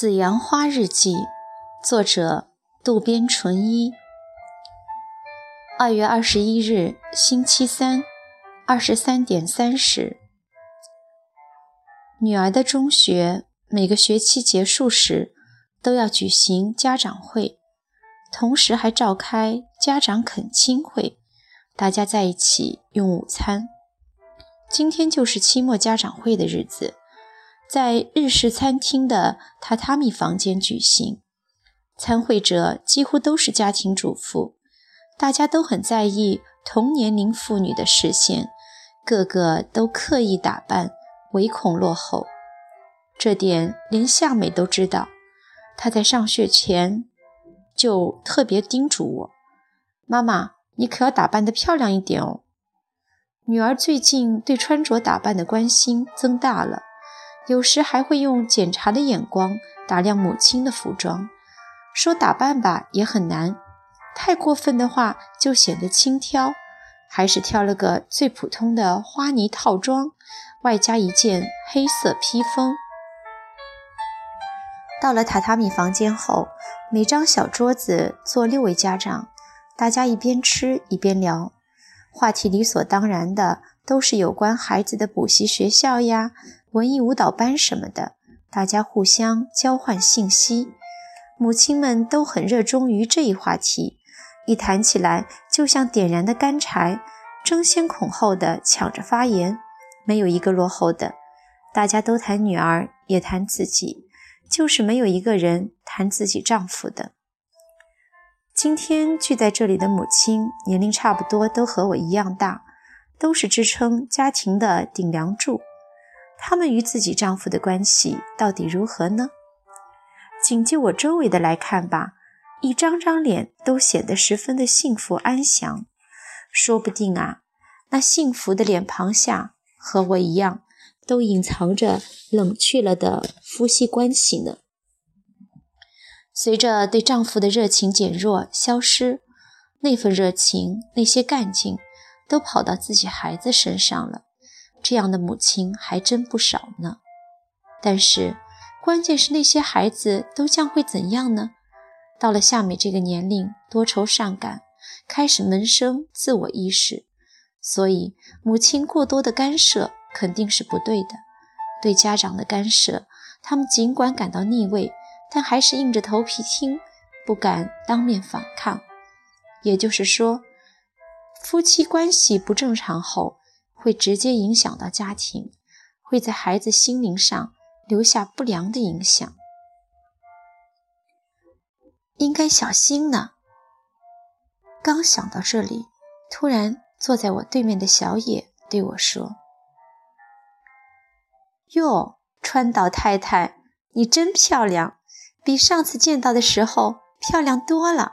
紫阳花日记，作者渡边淳一。二月二十一日，星期三，二十三点三十。女儿的中学每个学期结束时都要举行家长会，同时还召开家长恳亲会，大家在一起用午餐。今天就是期末家长会的日子。在日式餐厅的榻榻米房间举行，参会者几乎都是家庭主妇，大家都很在意同年龄妇女的视线，个个都刻意打扮，唯恐落后。这点连夏美都知道，她在上学前就特别叮嘱我：“妈妈，你可要打扮得漂亮一点哦。”女儿最近对穿着打扮的关心增大了。有时还会用检查的眼光打量母亲的服装，说打扮吧也很难，太过分的话就显得轻佻，还是挑了个最普通的花呢套装，外加一件黑色披风。到了榻榻米房间后，每张小桌子坐六位家长，大家一边吃一边聊，话题理所当然的都是有关孩子的补习学校呀。文艺舞蹈班什么的，大家互相交换信息。母亲们都很热衷于这一话题，一谈起来就像点燃的干柴，争先恐后的抢着发言，没有一个落后的。大家都谈女儿，也谈自己，就是没有一个人谈自己丈夫的。今天聚在这里的母亲，年龄差不多都和我一样大，都是支撑家庭的顶梁柱。她们与自己丈夫的关系到底如何呢？仅就我周围的来看吧，一张张脸都显得十分的幸福安详。说不定啊，那幸福的脸庞下，和我一样，都隐藏着冷却了的夫妻关系呢。随着对丈夫的热情减弱、消失，那份热情、那些干劲，都跑到自己孩子身上了。这样的母亲还真不少呢，但是关键是那些孩子都将会怎样呢？到了夏美这个年龄，多愁善感，开始萌生自我意识，所以母亲过多的干涉肯定是不对的。对家长的干涉，他们尽管感到腻味，但还是硬着头皮听，不敢当面反抗。也就是说，夫妻关系不正常后。会直接影响到家庭，会在孩子心灵上留下不良的影响，应该小心呢。刚想到这里，突然坐在我对面的小野对我说：“哟，川岛太太，你真漂亮，比上次见到的时候漂亮多了。”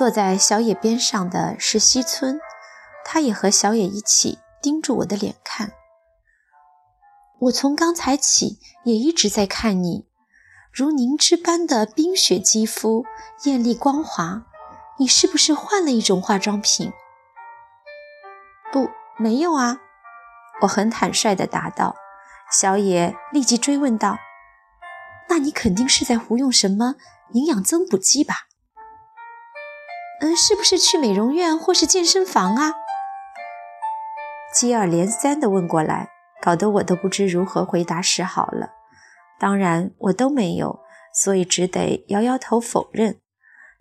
坐在小野边上的是西村，他也和小野一起盯住我的脸看。我从刚才起也一直在看你，如凝脂般的冰雪肌肤，艳丽光滑。你是不是换了一种化妆品？不，没有啊。我很坦率地答道。小野立即追问道：“那你肯定是在服用什么营养增补剂吧？”嗯，是不是去美容院或是健身房啊？接二连三地问过来，搞得我都不知如何回答是好了。当然，我都没有，所以只得摇摇头否认。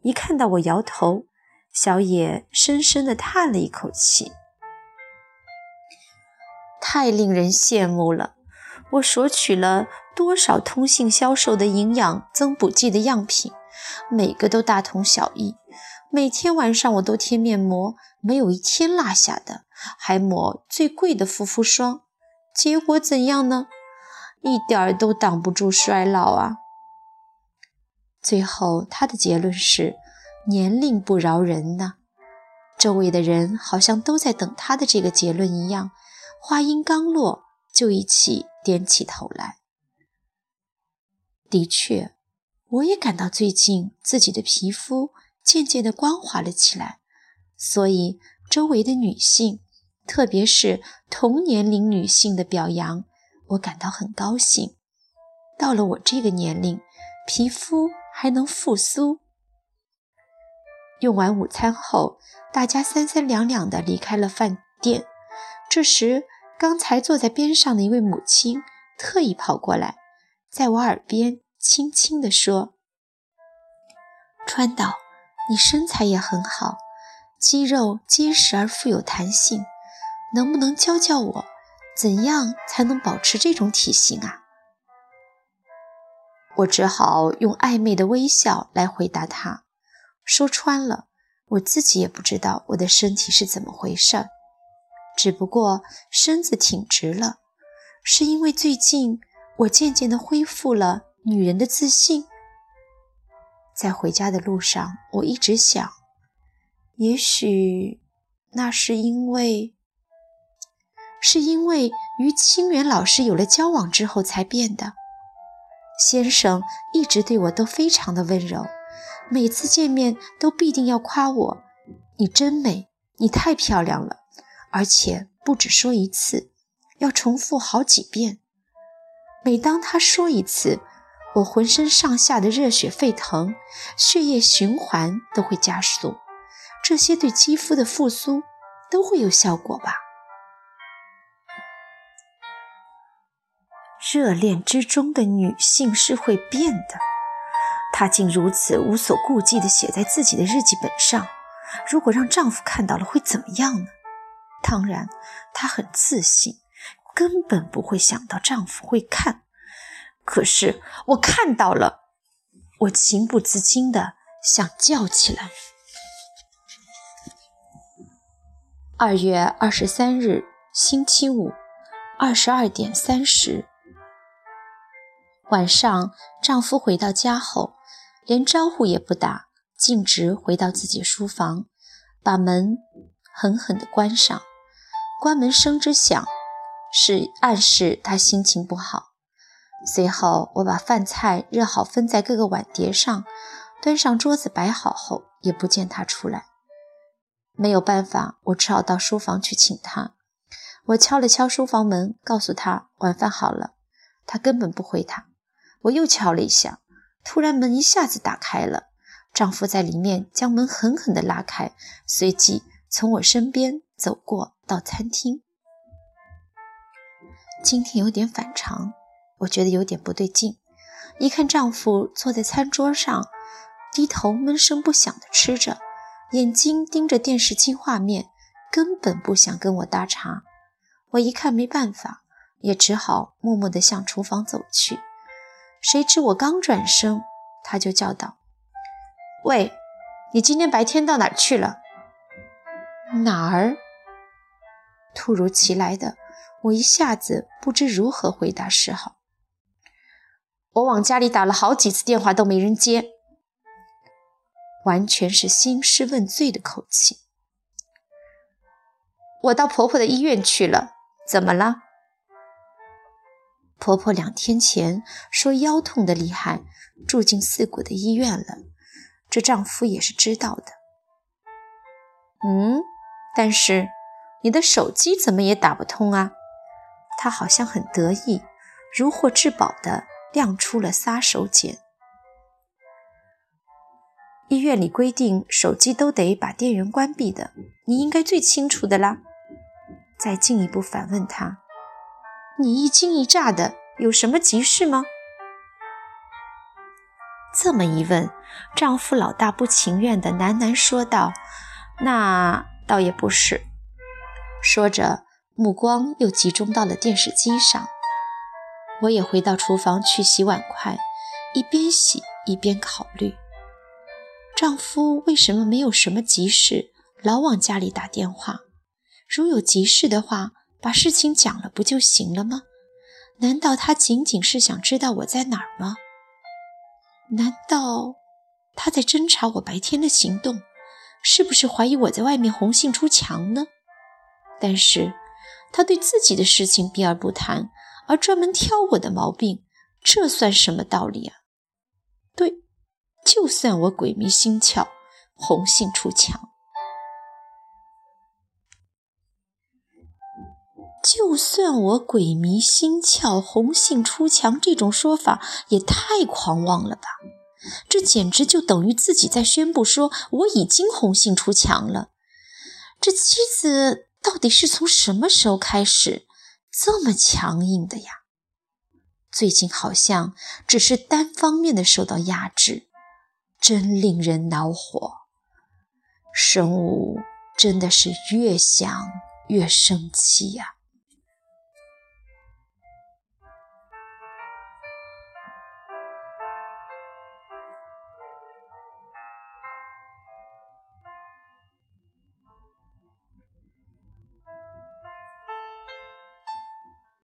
一看到我摇头，小野深深地叹了一口气，太令人羡慕了。我索取了多少通信销售的营养增补剂的样品，每个都大同小异。每天晚上我都贴面膜，没有一天落下的，还抹最贵的护肤霜，结果怎样呢？一点儿都挡不住衰老啊！最后他的结论是：年龄不饶人呐。周围的人好像都在等他的这个结论一样，话音刚落就一起点起头来。的确，我也感到最近自己的皮肤。渐渐地光滑了起来，所以周围的女性，特别是同年龄女性的表扬，我感到很高兴。到了我这个年龄，皮肤还能复苏。用完午餐后，大家三三两两地离开了饭店。这时，刚才坐在边上的一位母亲特意跑过来，在我耳边轻轻地说：“川岛，你身材也很好，肌肉结实而富有弹性，能不能教教我，怎样才能保持这种体型啊？”我只好用暧昧的微笑来回答他。说穿了，我自己也不知道我的身体是怎么回事儿，只不过身子挺直了，是因为最近我渐渐地恢复了女人的自信。在回家的路上，我一直想，也许那是因为，是因为与清源老师有了交往之后才变的。先生一直对我都非常的温柔，每次见面都必定要夸我：“你真美，你太漂亮了。”而且不止说一次，要重复好几遍。每当他说一次，我浑身上下的热血沸腾，血液循环都会加速，这些对肌肤的复苏都会有效果吧。热恋之中的女性是会变的，她竟如此无所顾忌地写在自己的日记本上。如果让丈夫看到了，会怎么样呢？当然，她很自信，根本不会想到丈夫会看。可是我看到了，我情不自禁地想叫起来。二月二十三日，星期五，二十二点三十。晚上，丈夫回到家后，连招呼也不打，径直回到自己书房，把门狠狠地关上。关门声之响，是暗示他心情不好。随后，我把饭菜热好，分在各个碗碟上，端上桌子摆好后，也不见他出来。没有办法，我只好到书房去请他。我敲了敲书房门，告诉他晚饭好了，他根本不回答。我又敲了一下，突然门一下子打开了，丈夫在里面将门狠狠地拉开，随即从我身边走过到餐厅。今天有点反常，我觉得有点不对劲。一看丈夫坐在餐桌上，低头闷声不响地吃着，眼睛盯着电视机画面，根本不想跟我搭茬。我一看没办法，也只好默默地向厨房走去。谁知我刚转身，他就叫道：“喂，你今天白天到哪儿去了？”哪儿？突如其来的，我一下子不知如何回答是好。我往家里打了好几次电话都没人接，完全是兴师问罪的口气。我到婆婆的医院去了，怎么了？婆婆两天前说腰痛的厉害，住进四谷的医院了。这丈夫也是知道的。嗯，但是你的手机怎么也打不通啊？他好像很得意，如获至宝的亮出了杀手锏。医院里规定手机都得把电源关闭的，你应该最清楚的啦。再进一步反问他。你一惊一乍的，有什么急事吗？这么一问，丈夫老大不情愿的喃喃说道：“那倒也不是。”说着，目光又集中到了电视机上。我也回到厨房去洗碗筷，一边洗一边考虑：丈夫为什么没有什么急事，老往家里打电话？如有急事的话。把事情讲了不就行了吗？难道他仅仅是想知道我在哪儿吗？难道他在侦查我白天的行动？是不是怀疑我在外面红杏出墙呢？但是他对自己的事情避而不谈，而专门挑我的毛病，这算什么道理啊？对，就算我鬼迷心窍，红杏出墙。就算我鬼迷心窍、红杏出墙，这种说法也太狂妄了吧？这简直就等于自己在宣布说我已经红杏出墙了。这妻子到底是从什么时候开始这么强硬的呀？最近好像只是单方面的受到压制，真令人恼火。神武真的是越想越生气呀。